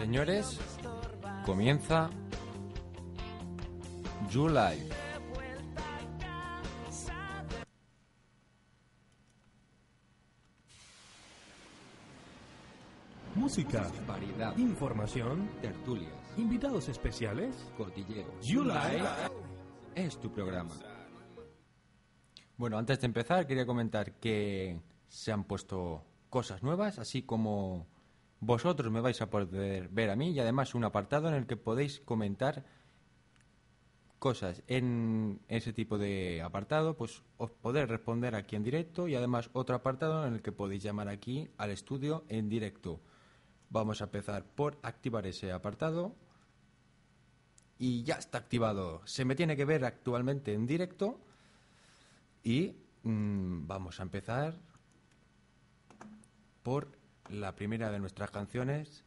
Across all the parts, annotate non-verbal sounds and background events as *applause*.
Señores, comienza July. Música, Variedad, información, tertulias, invitados especiales. cordilleros. July. Es tu programa. Bueno, antes de empezar quería comentar que se han puesto cosas nuevas, así como vosotros me vais a poder ver a mí y además un apartado en el que podéis comentar cosas. En ese tipo de apartado, pues os podéis responder aquí en directo y además otro apartado en el que podéis llamar aquí al estudio en directo. Vamos a empezar por activar ese apartado y ya está activado. Se me tiene que ver actualmente en directo y mm, vamos a empezar por la primera de nuestras canciones.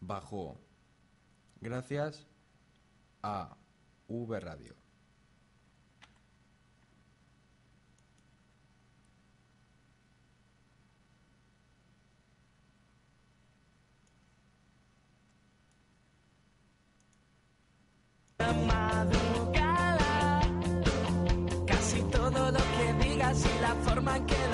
Bajo gracias a V Radio. Madrugada. Casi todo lo que digas y la forma en que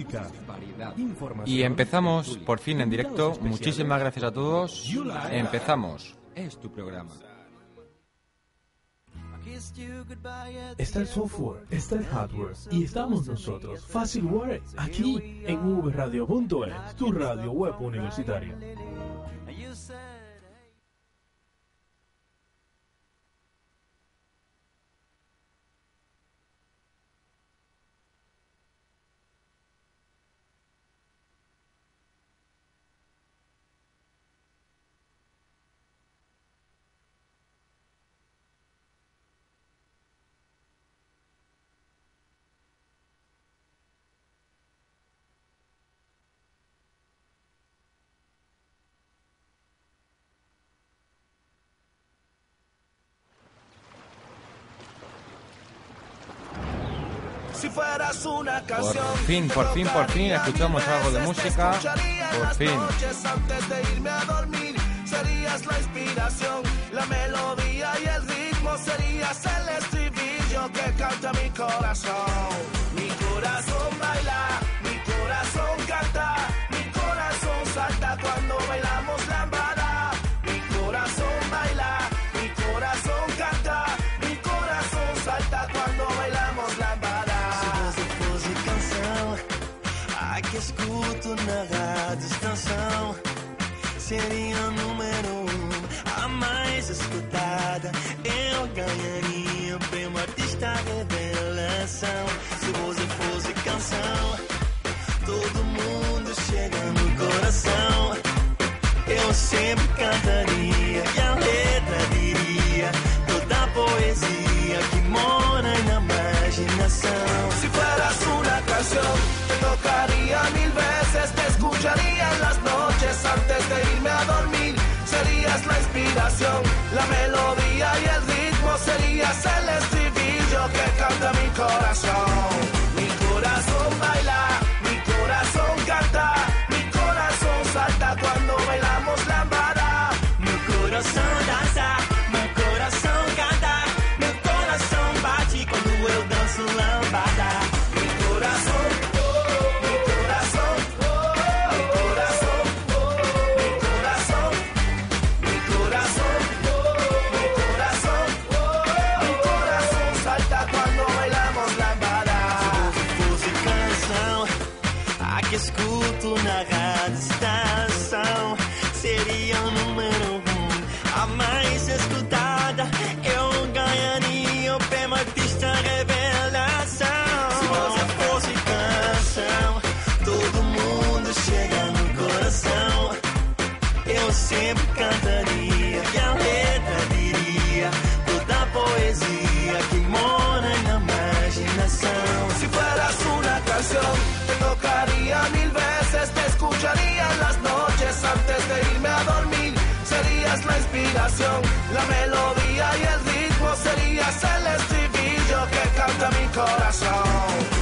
Música, Variedad, información. Y empezamos por fin en directo. Muchísimas gracias a todos. Empezamos. es tu programa. Está el software, está el hardware y estamos nosotros, Facilware, aquí en vradio.es, tu radio web universitaria. Si fueras una Por canción, fin, por fin, por fin escuchamos algo de música. Por fin. antes de irme a dormir, serías la inspiración, la melodía y el ritmo serías el estribillo que canta mi corazón. Mi corazón baila, mi corazón canta, mi corazón salta cuando bailamos lambada. Ai que escuto na rádio estação, seria número escutada, eu ganharia o prêmio artista revelação. Se você fosse canção, todo mundo chega no coração. Eu sempre cantaria La inspiración, la melodía y el ritmo, serías el estribillo que canta mi corazón. Mi corazón baila, Serías la inspiración, la melodía y el ritmo, serías el estribillo que canta. Mi corazón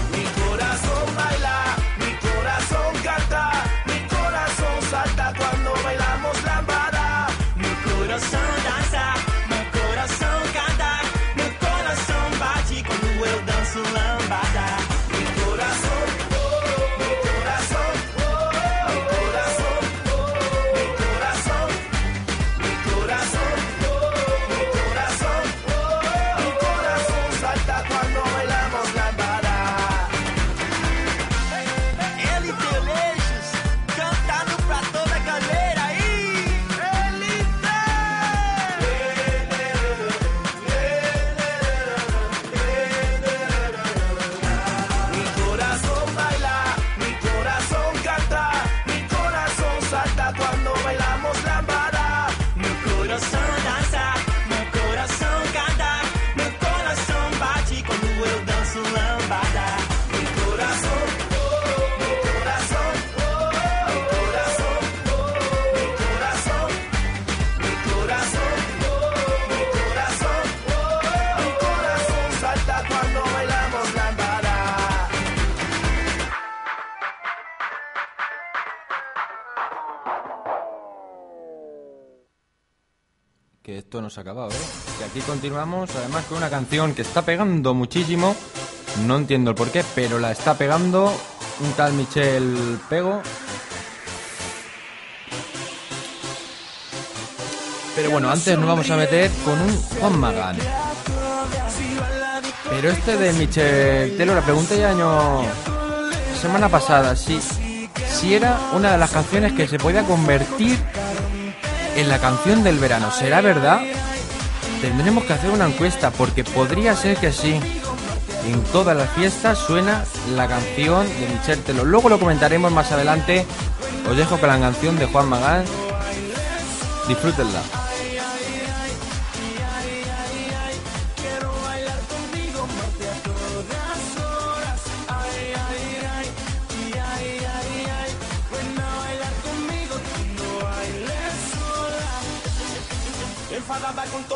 Ha acabado, ¿eh? Que aquí continuamos, además con una canción que está pegando muchísimo. No entiendo el por qué, pero la está pegando un tal Michel Pego. Pero bueno, antes nos vamos a meter con un Juan Magán. Pero este de Michel, te lo pregunté ya año semana pasada si si era una de las canciones que se podía convertir en la canción del verano. ¿Será verdad? Tendremos que hacer una encuesta porque podría ser que sí. En todas las fiestas suena la canción de Michel Telo. Luego lo comentaremos más adelante. Os dejo con la canción de Juan Magán. Disfrútenla.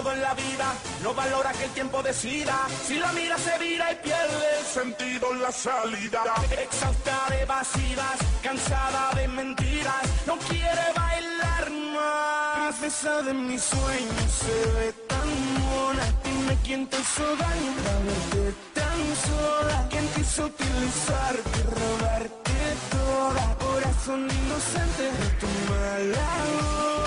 Todo en la vida, no valora que el tiempo decida. Si la mira se vira y pierde el sentido en la salida. Exhausta de vacías, cansada de mentiras, no quiere bailar más. Princesa de mis sueños se ve tan mona. Dime quién te hizo daño para verte tan sola. ¿Quién te hizo utilizarte, robarte toda? Corazón inocente de tu mala.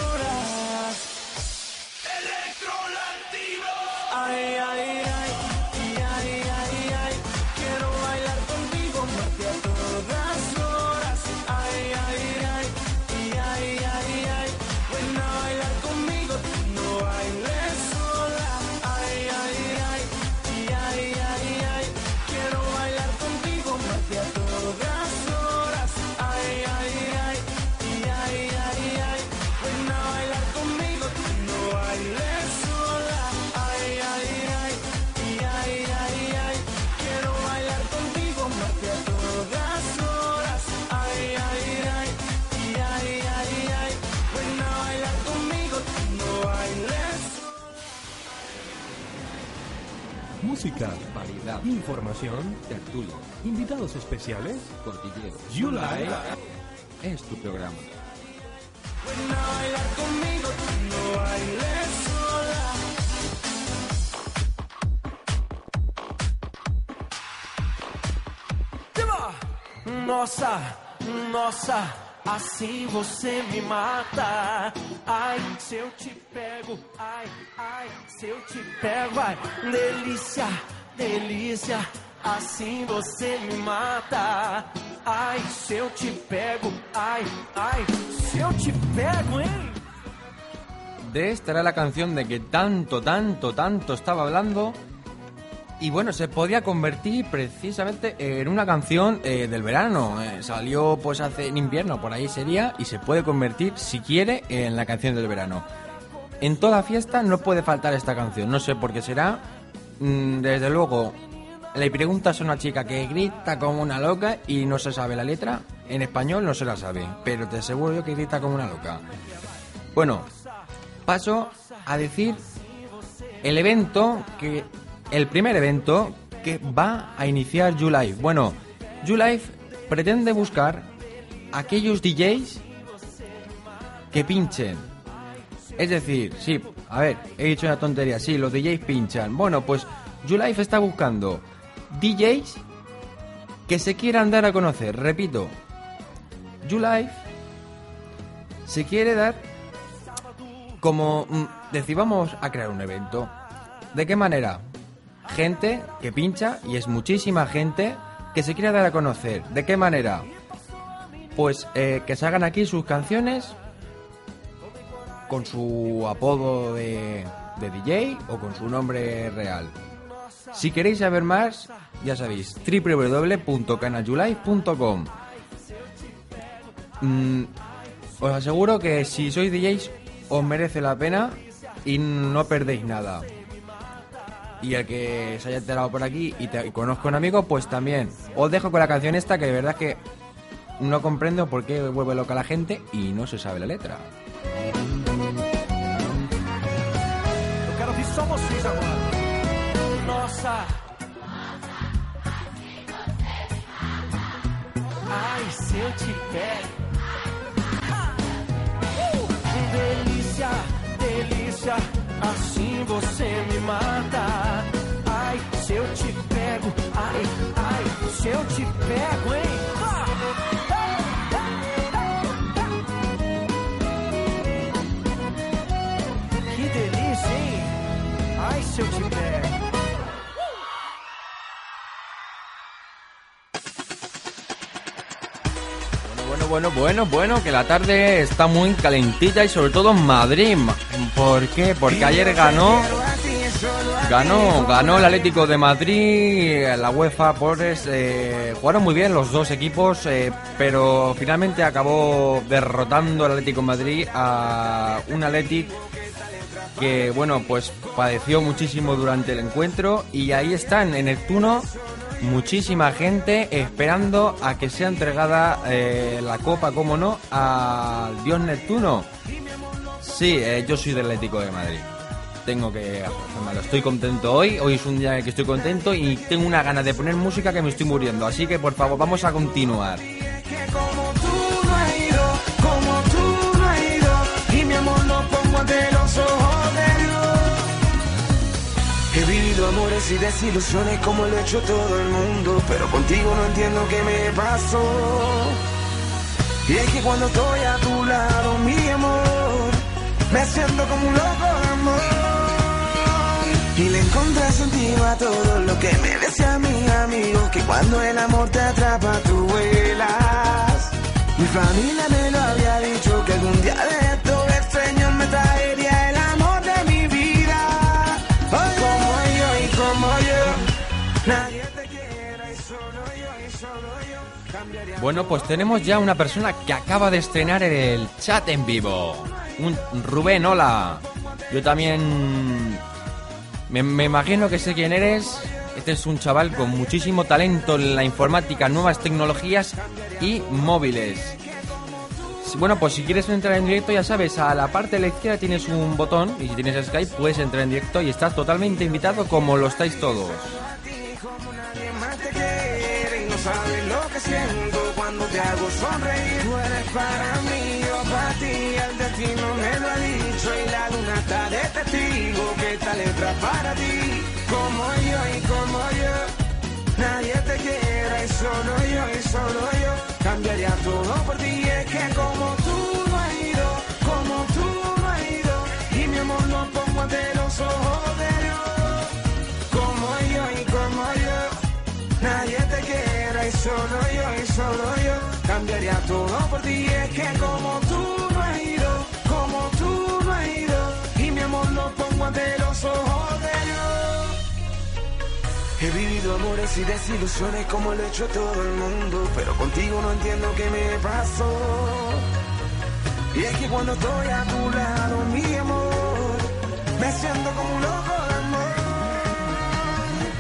Música, Variedad. información, Tertulia. invitados especiales. Cordillero. You like. Es tu programa. Nossa, nossa, assim você me mata. Ai, se eu te pego, ai, ai, se eu te pego, ai, delícia, delícia, assim você me mata. Ai, se eu te pego, ai, ai, se eu te pego, hein? De esta era la canción de que tanto, tanto, tanto estaba hablando. Y bueno, se podía convertir precisamente en una canción eh, del verano. Eh, salió pues hace en invierno, por ahí sería, y se puede convertir, si quiere, en la canción del verano. En toda fiesta no puede faltar esta canción, no sé por qué será. Mm, desde luego, le preguntas a una chica que grita como una loca y no se sabe la letra. En español no se la sabe, pero te aseguro yo que grita como una loca. Bueno, paso a decir el evento que el primer evento que va a iniciar YouLife. Bueno, YouLife pretende buscar aquellos DJs que pinchen. Es decir, sí, a ver, he dicho una tontería, sí, los DJs pinchan. Bueno, pues YouLife está buscando DJs que se quieran dar a conocer. Repito, YouLife se quiere dar como mm, decir, vamos a crear un evento. ¿De qué manera? Gente que pincha, y es muchísima gente, que se quiere dar a conocer. ¿De qué manera? Pues eh, que se hagan aquí sus canciones con su apodo de, de DJ o con su nombre real. Si queréis saber más, ya sabéis, www.canajulife.com Mm, Os aseguro que si sois DJs os merece la pena y no perdéis nada. Y el que se haya enterado por aquí y, conozco a un amigo, pues también. Os dejo con la canción esta que de verdad que no comprendo por qué vuelve loca la gente y no se sabe la letra. Nossa. Ai, se eu te pego. Delícia, delícia, assim você me mata. Se eu te pego, hein? Ah! Que delícia, hein? Ai, se eu te pego. Bueno, bueno, bueno, bueno, que la tarde está muy calentita y sobre todo en Madrid. ¿Por qué? Porque ayer ganó, ganó, ganó el Atlético de Madrid, la UEFA Pobres, eh, jugaron muy bien los dos equipos, eh, pero finalmente acabó derrotando el Atlético de Madrid a un Atlético que bueno pues padeció muchísimo durante el encuentro y ahí están en Neptuno muchísima gente esperando a que sea entregada eh, la copa, como no, al dios Neptuno. Sí, eh, yo soy del Atlético de Madrid. Tengo que afirmarlo. Estoy contento hoy. Hoy es un día en el que estoy contento y tengo una ganas de poner música que me estoy muriendo. Así que por favor, vamos a continuar. He vivido amores y desilusiones como lo ha hecho todo el mundo, pero contigo no entiendo qué me pasó. Y es que cuando estoy a tu lado, mi amor, me siento como un loco de amor. Y le encontré sentido a todo lo que me decía mi amigo, que cuando el amor te atrapa tú vuelas. Mi familia me lo había dicho, que algún día de esto el me traería el amor de mi vida. Como yo y como yo, nadie te quiera y solo yo y solo yo cambiaría. Bueno, pues tenemos ya una persona que acaba de estrenar el chat en vivo. Un Rubén, hola. Yo también me, imagino que sé quién eres. Este es un chaval con muchísimo talento en la informática, nuevas tecnologías y móviles. bueno, pues si quieres entrar en directo, ya sabes, a la parte de la izquierda tienes un botón y si tienes Skype puedes entrar en directo y estás totalmente invitado como lo estáis todos. Y no cuando te hago sonreír. Tú eres para mí, yo para ti, el destino me lo ha dicho y la luna está de testigo que esta letra para ti. Como yo y como yo, nadie te quiere y solo yo y solo yo cambiaría todo por ti. Es que como tú no has ido, como tú no has ido y mi amor lo pongo ante los ojos de Dios solo yo y solo yo cambiaría todo por ti. Es que como tú no has ido, como tú no has ido y mi amor lo pongo ante los ojos de Dios. He vivido amores y desilusiones como lo ha hecho todo el mundo, pero contigo no entiendo qué me pasó. Y es que cuando estoy a tu lado, mi amor, me siento como un loco de amor.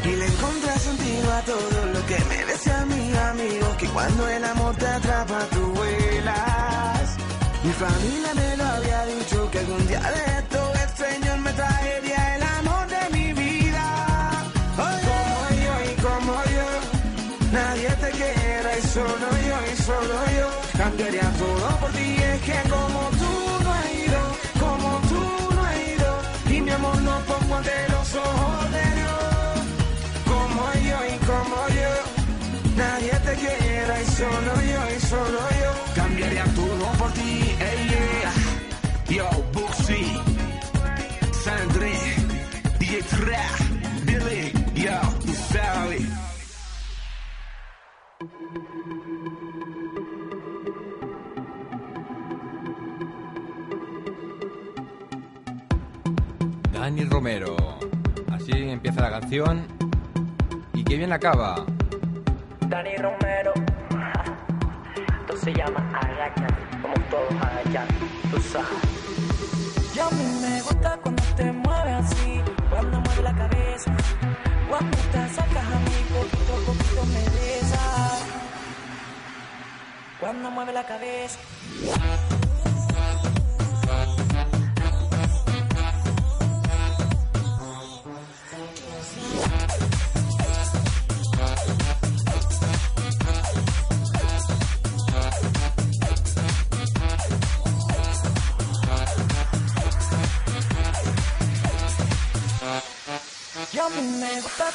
Y le encontré sentido a todo lo que me decía mi amigo, que cuando el amor te atrapa tú vuelas. Mi familia me lo había dicho, que algún día de esto el Señor me traería el amor de mi vida. Como yo y como yo, nadie te quiere y solo yo y solo yo cambiaría todo por ti. Es que como tú no has ido, como tú no has ido, y mi amor lo pongo ante los ojos de Dios. Como yo y como yo, nadie te quiere y solo yo y solo yo cambiaría todo por ti. Hey, yeah. Yo, Buxi, Sandre, DJ Tra, Billy, yo, tú sabes. Dani Romero. Así empieza la canción. Y qué bien acaba. Dani Romero. *laughs* Esto se llama Agáchate, como todos agachar, tú sabes. Y a mí me gusta cuando te mueves así, cuando mueves la cabeza, cuando te acercas a mí, poquito a poquito me besas. Cuando mueve la cabeza.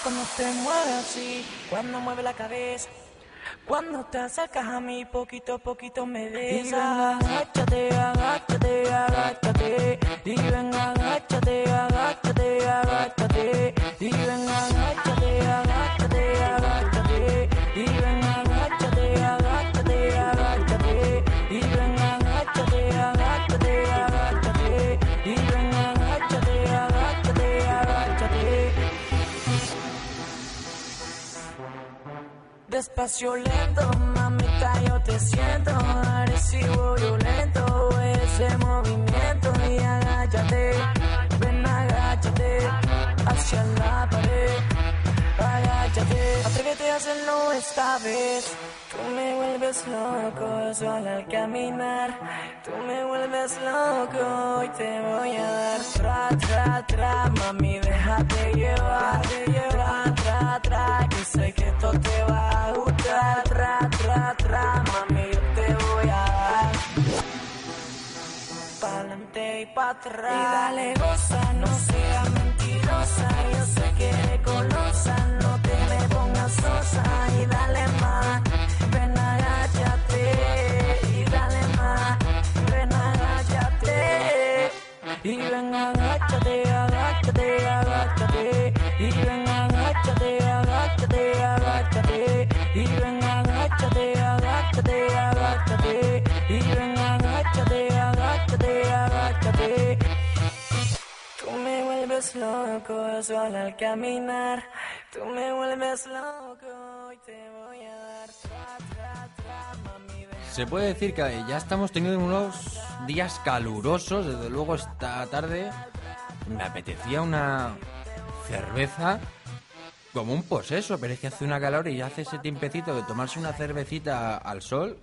Cuando te mueves así, cuando mueve la cabeza. Cuando te acercas a mí, poquito a poquito me besas. Y agáchate, agáchate, agáchate. Y ven, agáchate, agáchate, agáchate. Y ven, agáchate, agáchate, agáchate. Y ven, agáchate, agáchate, agáchate. Y Despacio lento, mamita, yo te siento. Agresivo, violento, ese movimiento. Y agáchate, ven agáchate, hacia la pared, agáchate, atrévete a hacerlo esta vez. Tú me vuelves loco solo al caminar, tú me vuelves loco y te voy a dar. Tra, tra, tra, mami, déjate llevar, tra, tra, tra, que sé que esto te va a gustar, tra, tra, tra, mami, yo te voy a dar. Pa'lante y pa' atrás. Y dale goza, no seas mentirosa, yo sé que eres colosa, no te me pongas sosa y dale más, ven agáchate y dale más, ven agáchate y ven agáchate, vuelves loco solo al caminar, tú me vuelves loco y te voy a dar Se puede decir que ya estamos teniendo unos días calurosos, desde luego esta tarde me apetecía una cerveza como un poseso, pero es que hace una calor y hace ese tiempecito de tomarse una cervecita al sol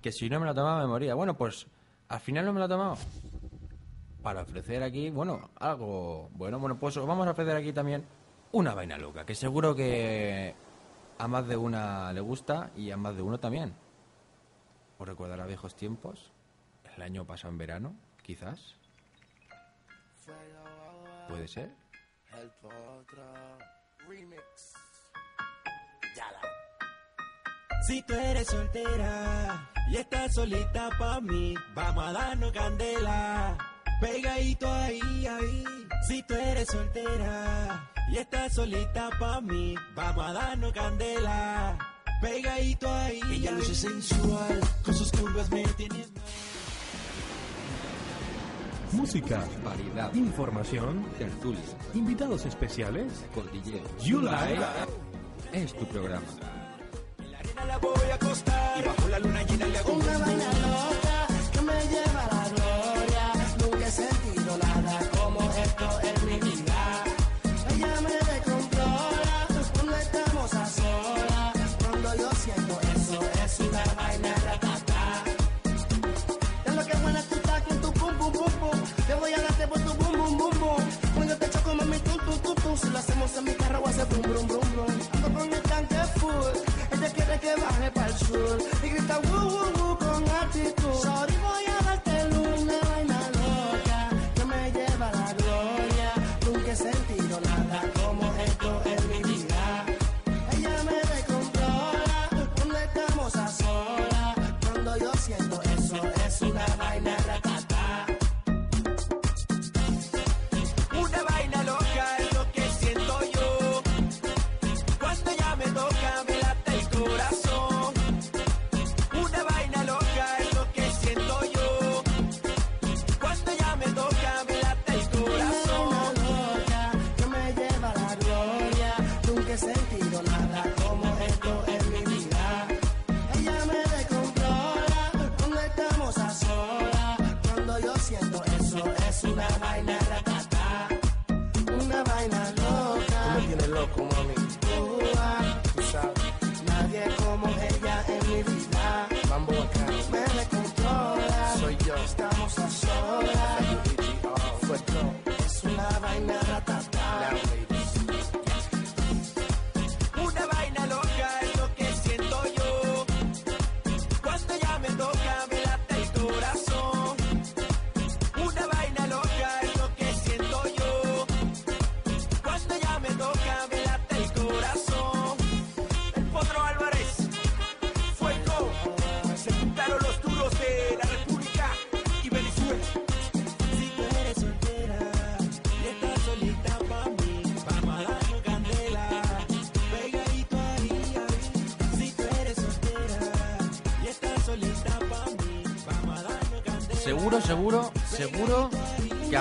que si no me la tomaba me moría. Bueno, pues al final no me la he tomado. Para ofrecer aquí, bueno, algo bueno. Bueno, pues os vamos a ofrecer aquí también una vaina loca, que seguro que a más de una le gusta y a más de uno también. ¿Os recordará viejos tiempos? El año pasado en verano, quizás. ¿Puede ser? El remix. Si tú eres soltera y estás solita pa' mí, vamos a darnos candela. Pegadito ahí, ahí. Si tú eres soltera y estás solita pa' mí, vamos a darnos candela. Pegadito ahí. Ella luce sensual, con sus curvas me tienes. Música, Variedad. información, Tertulia. invitados especiales. Cordillero. You Like. Es tu programa. arena la voy a acostar y bajo la luna llena le hago Una Te voy a darte por tu bum bum bum bum. Cuando te choco mami tum tum tum tum. Si lo hacemos en mi carro hace brum brum brum brum. Ando con el tanque full. Ella quiere que baje para el sur. Y grita woo woo woo con actitud. Una vaina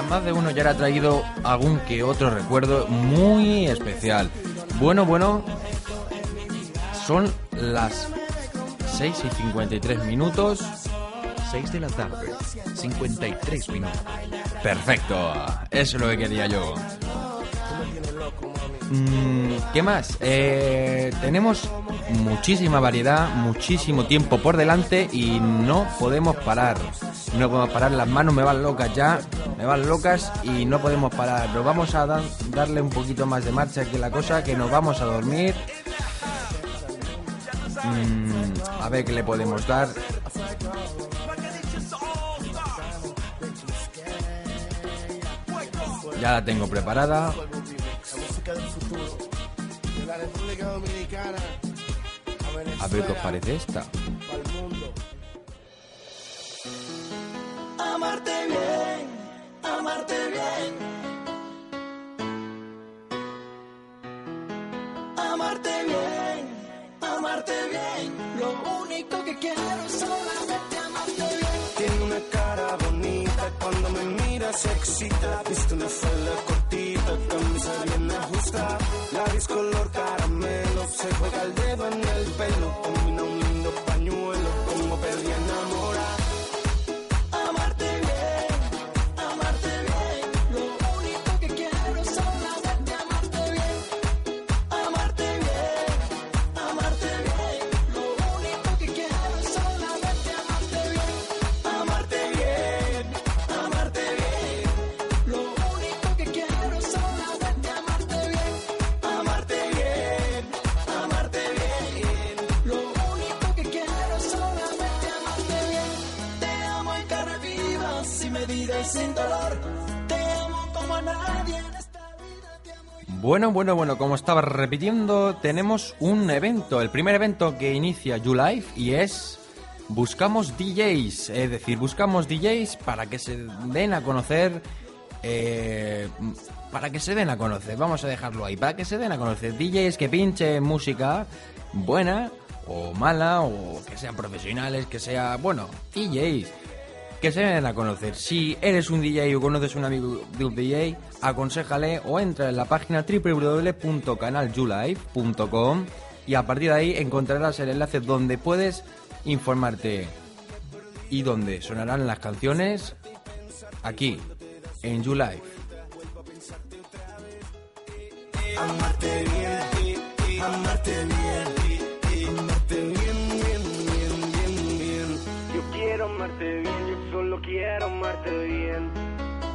más de uno ya le ha traído algún que otro recuerdo muy especial. Bueno, bueno, son las 6 y 53 minutos. 6 de la tarde, 53 minutos. Perfecto, eso es lo que quería yo. Mm, ¿Qué más? Eh, tenemos muchísima variedad, muchísimo tiempo por delante y no podemos parar. No podemos parar, las manos me van locas ya, me van locas y no podemos parar. Nos vamos a dar- darle un poquito más de marcha aquí la cosa, que nos vamos a dormir. Mm, a ver qué le podemos dar. Ya la tengo preparada. A ver qué os parece esta. Amarte bien, amarte bien. Amarte bien, amarte bien. Lo único que quiero es solamente amarte bien. Tiene una cara bonita, cuando me mira se excita. Viste una falda cortita, camisa bien ajusta. Labios color caramelo, se juega el dedo en el pelo. Sin dolor. Te amo como nadie en Bueno, bueno, bueno, como estaba repitiendo, tenemos un evento, el primer evento que inicia YouLife y es Buscamos DJs, es decir, buscamos DJs para que se den a conocer, eh, para que se den a conocer, vamos a dejarlo ahí, para que se den a conocer DJs que pinchen música buena o mala o que sean profesionales, que sea, bueno, DJs que se den a conocer. Si eres un DJ o conoces un amigo de un DJ, aconsejale o entra en la página www.canaljulive.com y a partir de ahí encontrarás el enlace donde puedes informarte y donde sonarán las canciones aquí en YouLive. amarte bien, amarte bien, amarte bien, bien, bien, bien, solo quiero amarte bien.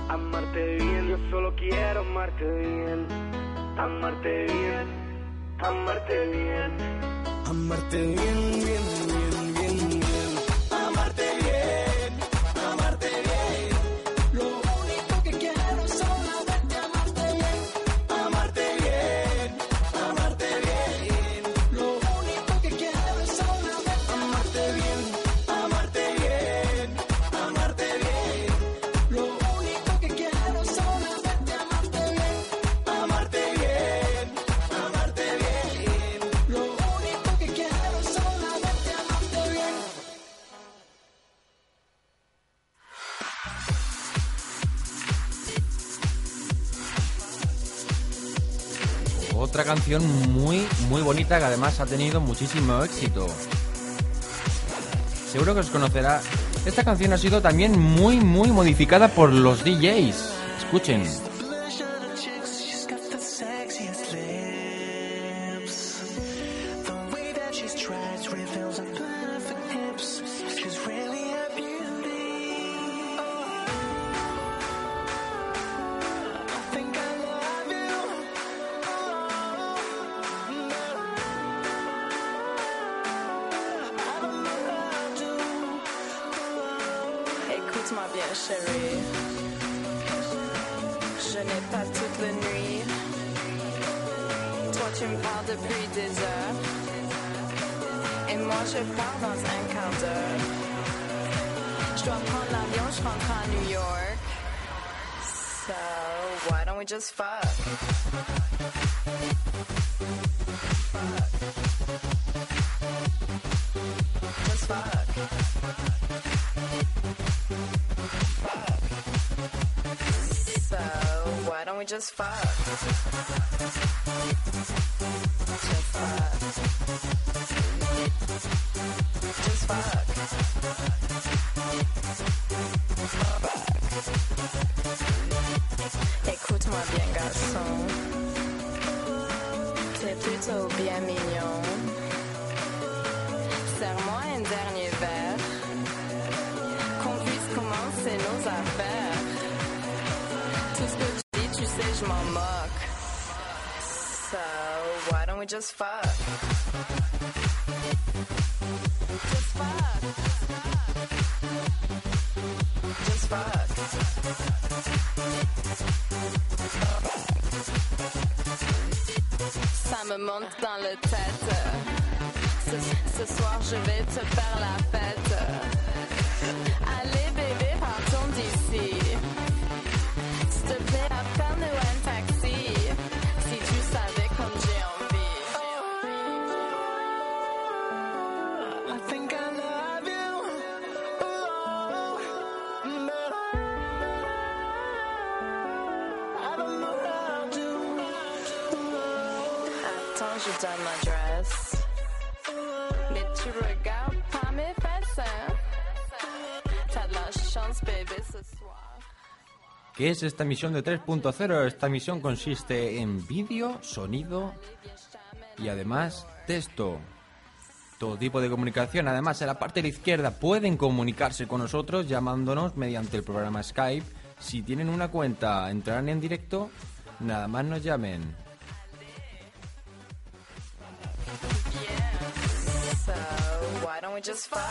Amarte bien, yo solo quiero amarte bien. Amarte bien, amarte bien. Amarte bien, canción muy, muy bonita que además ha tenido muchísimo éxito. Seguro que os conocerá. Esta canción ha sido también muy, muy modificada por los DJs. Escuchen. Écoute-moi bien, chérie. Je n'ai pas toute la nuit. Toi, tu me parles depuis des heures. Et moi, je pars dans un quart d'heure. Je dois prendre l'avion, je rentre à New York. So, why don't we just fuck? Just fuck. So, why don't we just fuck? Just fuck. Just fuck. Just fuck? Just. Ça me monte dans le tête. Ce, soir, je vais te faire la fête. ¿Qué es esta misión de 3.0? Esta misión consiste en vídeo, sonido y además texto. Todo tipo de comunicación. Además, en la parte de la izquierda pueden comunicarse con nosotros llamándonos mediante el programa Skype. Si tienen una cuenta, entrarán en directo. Nada más nos llamen. So, why don't we just fuck?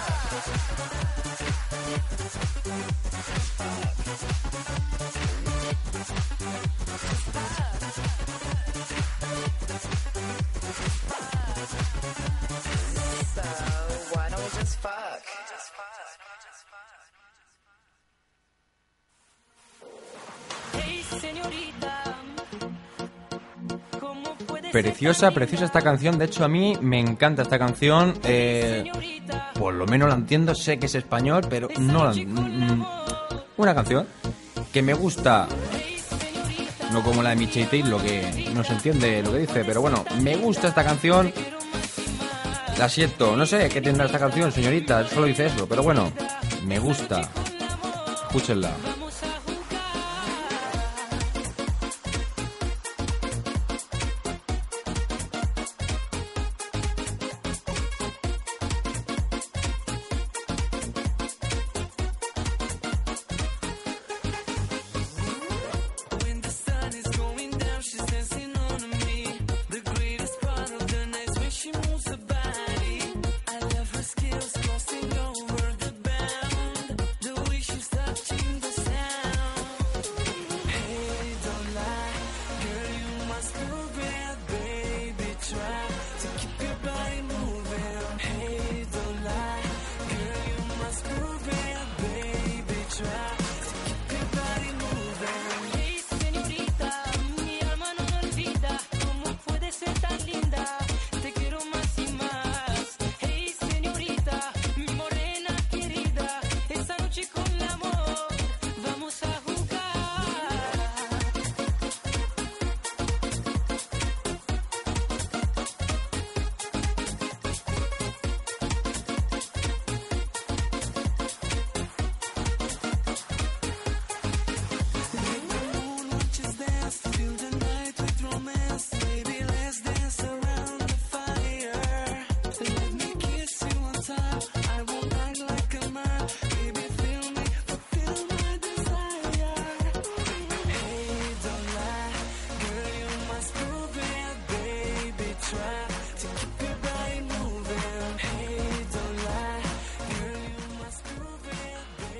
Preciosa, preciosa esta canción. De hecho, a mí me encanta esta canción. Eh, por lo menos la entiendo. Sé que es español, pero no la mm. Una canción que me gusta. No como la de Michelle Taylor, que no se entiende lo que dice. Pero bueno, me gusta esta canción. La siento. No sé qué tendrá esta canción, señorita. Solo dice eso. Pero bueno, me gusta. Escúchenla.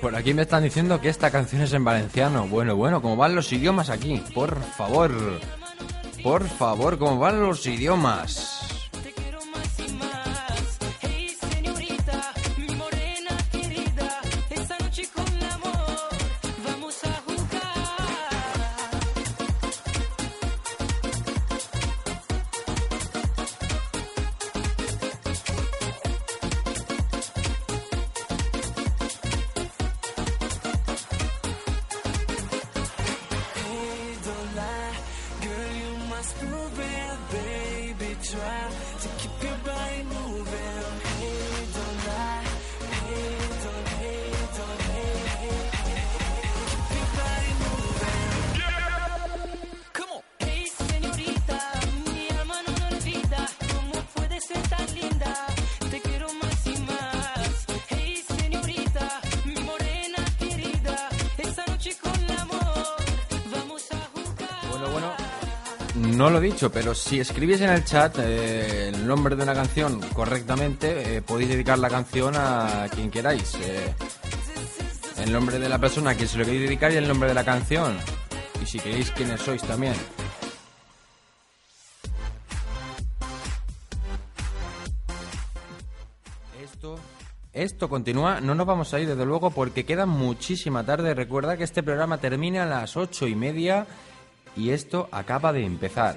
Por aquí me están diciendo que esta canción es en valenciano. Bueno, bueno, ¿cómo van los idiomas aquí? Por favor. Por favor, ¿cómo van los idiomas? Pero si escribís en el chat eh, el nombre de una canción correctamente, eh, podéis dedicar la canción a quien queráis. eh, el nombre de la persona a quien se lo queréis dedicar y el nombre de la canción. Y si queréis quiénes sois también. Esto, esto continúa, no nos vamos a ir desde luego porque queda muchísima tarde. Recuerda que este programa termina a las ocho y media y esto acaba de empezar.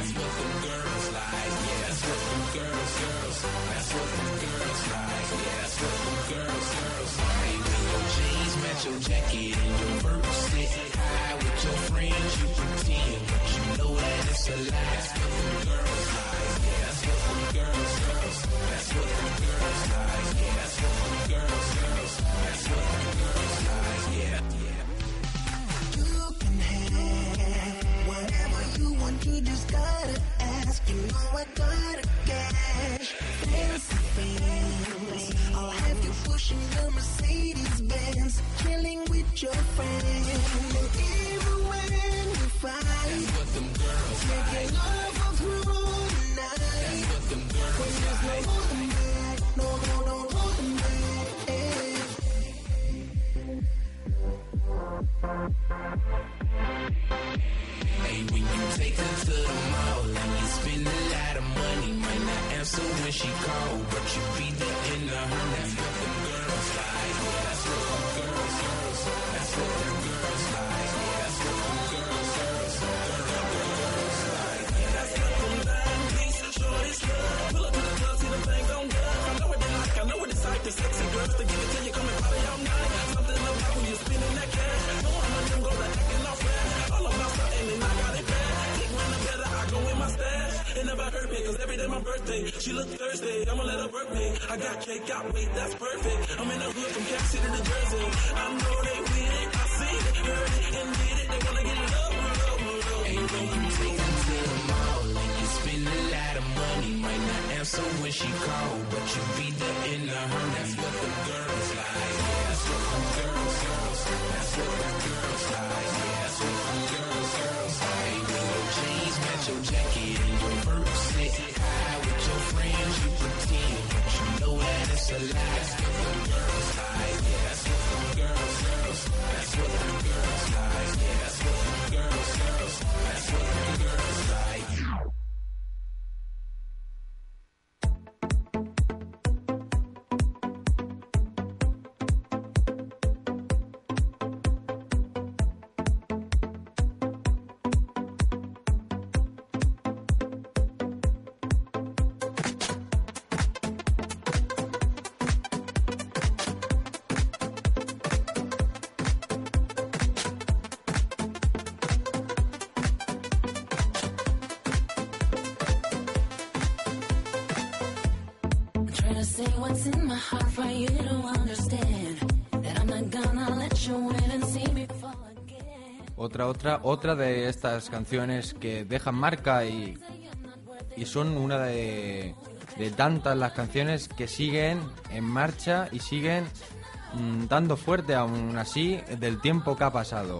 your jacket and your verse. Sit high with your friends, you pretend, but you know that it's a lie. Me, cause every day my birthday. She look Thursday, I'ma let her work me. I got cake, got weight, that's perfect. I'm in the hood from Cap City to Jersey. I know they with it, I seen it, heard it, and did it. They wanna get love, love, love. Hey, when you take them to the mall you spend a lot of money, might not answer when she call, but you be there in the her. That's what the girls like. That's what the girls, girls. That's what the but you know that it's a lie. That's what the girls like. Yeah, that's what the girls, girls. That's what the girls like. Yeah, Understand. That I'm not gonna let you and see me. Otra, otra, otra de estas canciones que dejan marca y, y son una de, de tantas las canciones que siguen en marcha y siguen mm, dando fuerte aún así del tiempo que ha pasado.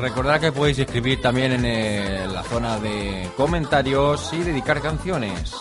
Recordad que podéis escribir también en eh, la zona de comentarios y dedicar canciones.